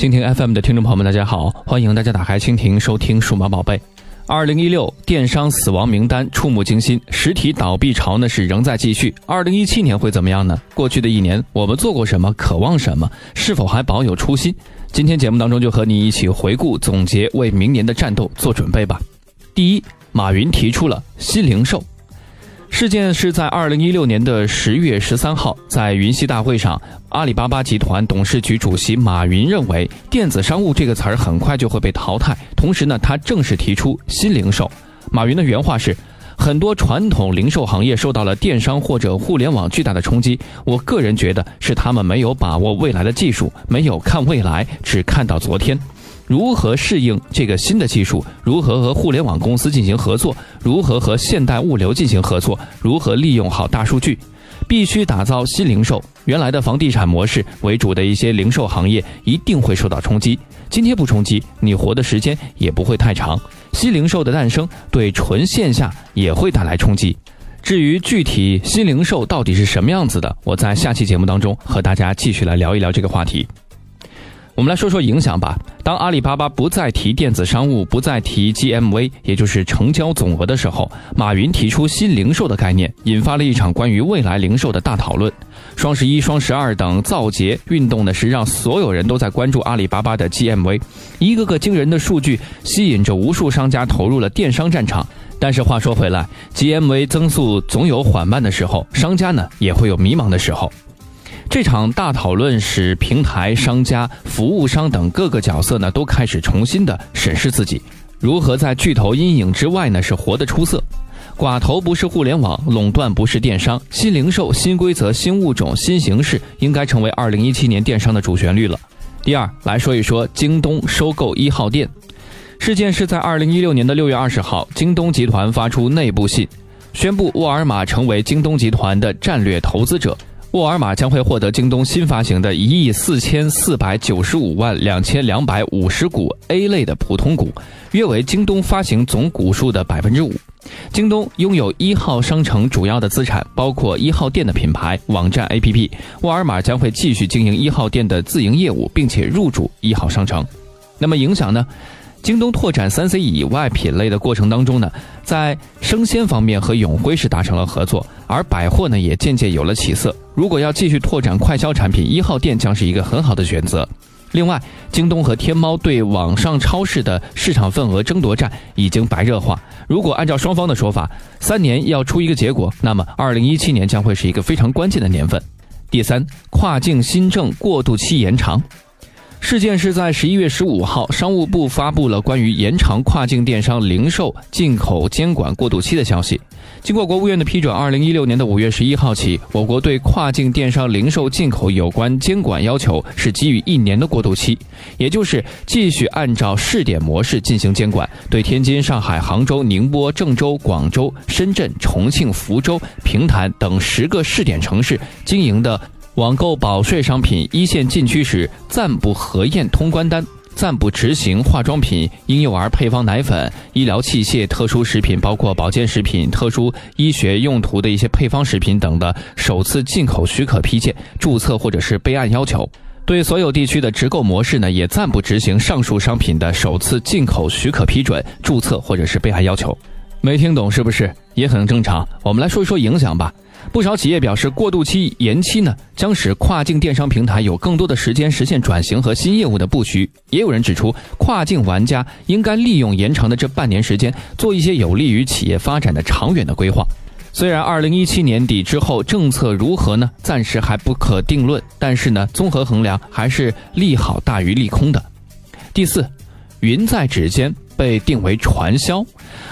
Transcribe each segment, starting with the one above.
蜻蜓 FM 的听众朋友们，大家好，欢迎大家打开蜻蜓收听数码宝贝。二零一六电商死亡名单触目惊心，实体倒闭潮呢是仍在继续。二零一七年会怎么样呢？过去的一年我们做过什么？渴望什么？是否还保有初心？今天节目当中就和你一起回顾总结，为明年的战斗做准备吧。第一，马云提出了新零售。事件是在二零一六年的十月十三号，在云栖大会上，阿里巴巴集团董事局主席马云认为“电子商务”这个词儿很快就会被淘汰。同时呢，他正式提出新零售。马云的原话是：“很多传统零售行业受到了电商或者互联网巨大的冲击。我个人觉得是他们没有把握未来的技术，没有看未来，只看到昨天。”如何适应这个新的技术？如何和互联网公司进行合作？如何和现代物流进行合作？如何利用好大数据？必须打造新零售。原来的房地产模式为主的一些零售行业一定会受到冲击。今天不冲击，你活的时间也不会太长。新零售的诞生对纯线下也会带来冲击。至于具体新零售到底是什么样子的，我在下期节目当中和大家继续来聊一聊这个话题。我们来说说影响吧。当阿里巴巴不再提电子商务，不再提 GMV，也就是成交总额的时候，马云提出新零售的概念，引发了一场关于未来零售的大讨论。双十一、双十二等造节运动呢，是让所有人都在关注阿里巴巴的 GMV，一个个惊人的数据吸引着无数商家投入了电商战场。但是话说回来，GMV 增速总有缓慢的时候，商家呢也会有迷茫的时候。这场大讨论使平台、商家、服务商等各个角色呢，都开始重新的审视自己，如何在巨头阴影之外呢，是活得出色。寡头不是互联网垄断，不是电商，新零售、新规则、新物种、新形式，应该成为二零一七年电商的主旋律了。第二，来说一说京东收购一号店事件，是在二零一六年的六月二十号，京东集团发出内部信，宣布沃尔玛成为京东集团的战略投资者。沃尔玛将会获得京东新发行的一亿四千四百九十五万两千两百五十股 A 类的普通股，约为京东发行总股数的百分之五。京东拥有一号商城主要的资产，包括一号店的品牌、网站、APP。沃尔玛将会继续经营一号店的自营业务，并且入驻一号商城。那么影响呢？京东拓展三 C 以外品类的过程当中呢，在生鲜方面和永辉是达成了合作，而百货呢也渐渐有了起色。如果要继续拓展快消产品，一号店将是一个很好的选择。另外，京东和天猫对网上超市的市场份额争夺战已经白热化。如果按照双方的说法，三年要出一个结果，那么二零一七年将会是一个非常关键的年份。第三，跨境新政过渡期延长。事件是在十一月十五号，商务部发布了关于延长跨境电商零售进口监管过渡期的消息。经过国务院的批准，二零一六年的五月十一号起，我国对跨境电商零售进口有关监管要求是给予一年的过渡期，也就是继续按照试点模式进行监管，对天津、上海、杭州、宁波、郑州、广州、深圳、重庆、福州、平潭等十个试点城市经营的。网购保税商品一线禁区时，暂不核验通关单，暂不执行化妆品、婴幼儿配方奶粉、医疗器械、特殊食品，包括保健食品、特殊医学用途的一些配方食品等的首次进口许可批件、注册或者是备案要求。对所有地区的直购模式呢，也暂不执行上述商品的首次进口许可批准、注册或者是备案要求。没听懂是不是？也很正常。我们来说一说影响吧。不少企业表示，过渡期延期呢，将使跨境电商平台有更多的时间实现转型和新业务的布局。也有人指出，跨境玩家应该利用延长的这半年时间，做一些有利于企业发展的长远的规划。虽然二零一七年底之后政策如何呢，暂时还不可定论，但是呢，综合衡量还是利好大于利空的。第四，云在指尖被定为传销。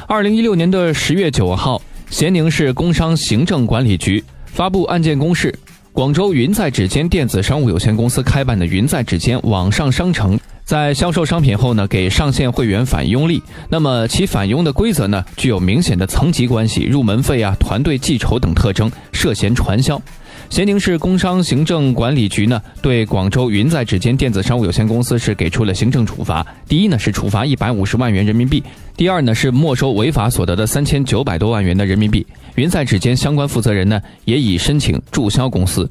二零一六年的十月九号。咸宁市工商行政管理局发布案件公示：广州云在指尖电子商务有限公司开办的云在指尖网上商城，在销售商品后呢，给上线会员返佣利。那么其返佣的规则呢，具有明显的层级关系、入门费啊、团队计酬等特征，涉嫌传销。咸宁市工商行政管理局呢，对广州云在指尖电子商务有限公司是给出了行政处罚。第一呢是处罚一百五十万元人民币，第二呢是没收违法所得的三千九百多万元的人民币。云在指尖相关负责人呢也已申请注销公司。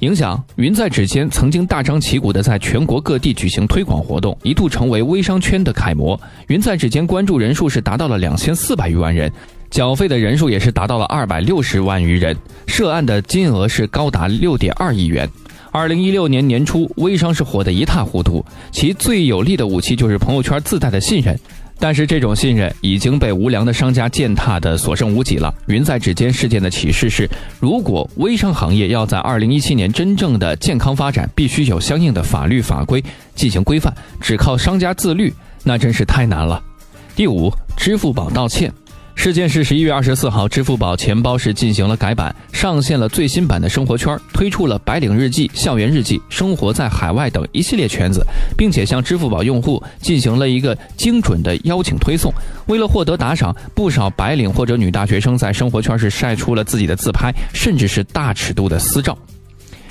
影响云在指尖曾经大张旗鼓的在全国各地举行推广活动，一度成为微商圈的楷模。云在指尖关注人数是达到了两千四百余万人，缴费的人数也是达到了二百六十万余人，涉案的金额是高达六点二亿元。二零一六年年初，微商是火得一塌糊涂，其最有力的武器就是朋友圈自带的信任。但是这种信任已经被无良的商家践踏的所剩无几了。云在指尖事件的启示是：如果微商行业要在二零一七年真正的健康发展，必须有相应的法律法规进行规范。只靠商家自律，那真是太难了。第五，支付宝道歉。事件是十一月二十四号，支付宝钱包是进行了改版，上线了最新版的生活圈，推出了白领日记、校园日记、生活在海外等一系列圈子，并且向支付宝用户进行了一个精准的邀请推送。为了获得打赏，不少白领或者女大学生在生活圈是晒出了自己的自拍，甚至是大尺度的私照。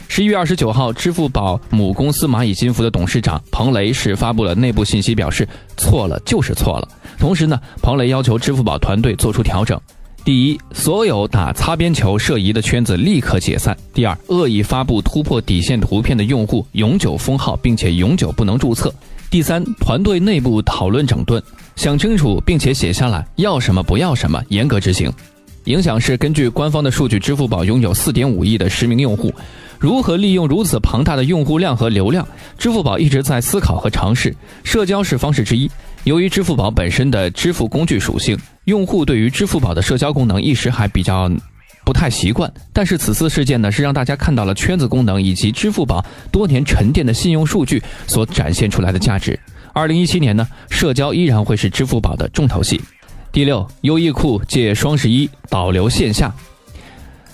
十一月二十九号，支付宝母公司蚂蚁金服的董事长彭雷是发布了内部信息，表示错了就是错了。同时呢，彭雷要求支付宝团队做出调整：第一，所有打擦边球涉疑的圈子立刻解散；第二，恶意发布突破底线图片的用户永久封号，并且永久不能注册；第三，团队内部讨论整顿，想清楚并且写下来要什么不要什么，严格执行。影响是根据官方的数据，支付宝拥有四点五亿的实名用户。如何利用如此庞大的用户量和流量？支付宝一直在思考和尝试。社交是方式之一。由于支付宝本身的支付工具属性，用户对于支付宝的社交功能一时还比较不太习惯。但是此次事件呢，是让大家看到了圈子功能以及支付宝多年沉淀的信用数据所展现出来的价值。二零一七年呢，社交依然会是支付宝的重头戏。第六，优衣库借双十一导流线下。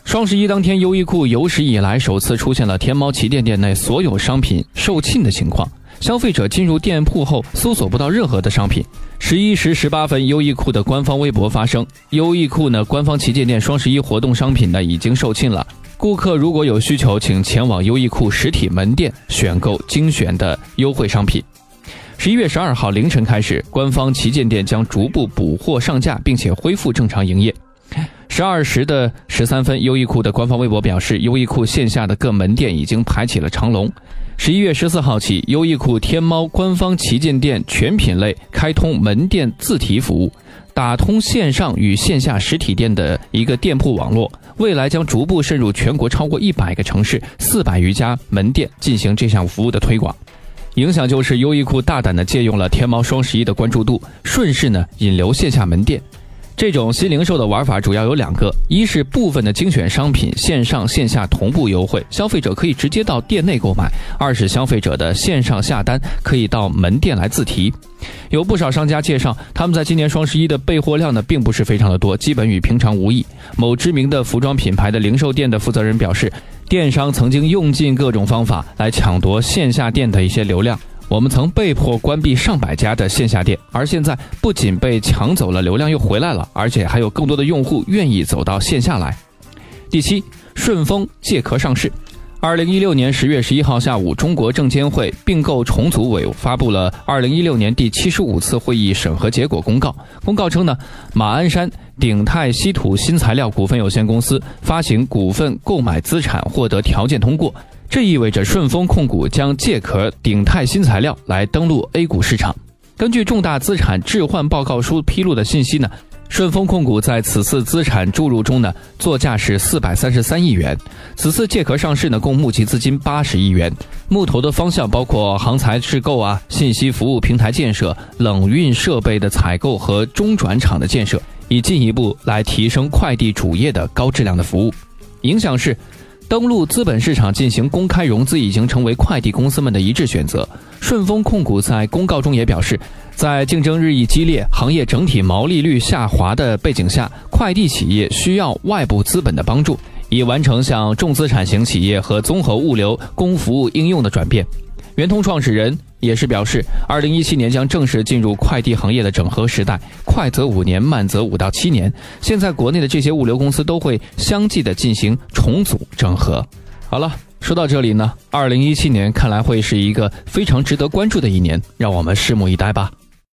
双十一当天，优衣库有史以来首次出现了天猫旗舰店内所有商品售罄的情况。消费者进入店铺后，搜索不到任何的商品。十一时十八分，优衣库的官方微博发声：优衣库呢官方旗舰店双十一活动商品呢已经售罄了。顾客如果有需求，请前往优衣库实体门店选购精选的优惠商品。十一月十二号凌晨开始，官方旗舰店将逐步补货上架，并且恢复正常营业。十二时的十三分，优衣库的官方微博表示，优衣库线下的各门店已经排起了长龙。十一月十四号起，优衣库天猫官方旗舰店全品类开通门店自提服务，打通线上与线下实体店的一个店铺网络，未来将逐步渗入全国超过一百个城市、四百余家门店进行这项服务的推广。影响就是优衣库大胆的借用了天猫双十一的关注度，顺势呢引流线下门店。这种新零售的玩法主要有两个：一是部分的精选商品线上线下同步优惠，消费者可以直接到店内购买；二是消费者的线上下单可以到门店来自提。有不少商家介绍，他们在今年双十一的备货量呢，并不是非常的多，基本与平常无异。某知名的服装品牌的零售店的负责人表示，电商曾经用尽各种方法来抢夺线下店的一些流量。我们曾被迫关闭上百家的线下店，而现在不仅被抢走了流量，又回来了，而且还有更多的用户愿意走到线下来。第七，顺丰借壳上市。二零一六年十月十一号下午，中国证监会并购重组委发布了二零一六年第七十五次会议审核结果公告。公告称呢，马鞍山鼎泰稀土新材料股份有限公司发行股份购买资产获得条件通过。这意味着顺丰控股将借壳鼎泰新材料来登陆 A 股市场。根据重大资产置换报告书披露的信息呢，顺丰控股在此次资产注入中呢，作价是四百三十三亿元。此次借壳上市呢，共募集资金八十亿元，募投的方向包括航材质购啊、信息服务平台建设、冷运设备的采购和中转场的建设，以进一步来提升快递主业的高质量的服务。影响是。登陆资本市场进行公开融资已经成为快递公司们的一致选择。顺丰控股在公告中也表示，在竞争日益激烈、行业整体毛利率下滑的背景下，快递企业需要外部资本的帮助，以完成向重资产型企业和综合物流供服务应用的转变。圆通创始人。也是表示，二零一七年将正式进入快递行业的整合时代，快则五年，慢则五到七年。现在国内的这些物流公司都会相继的进行重组整合。好了，说到这里呢，二零一七年看来会是一个非常值得关注的一年，让我们拭目以待吧。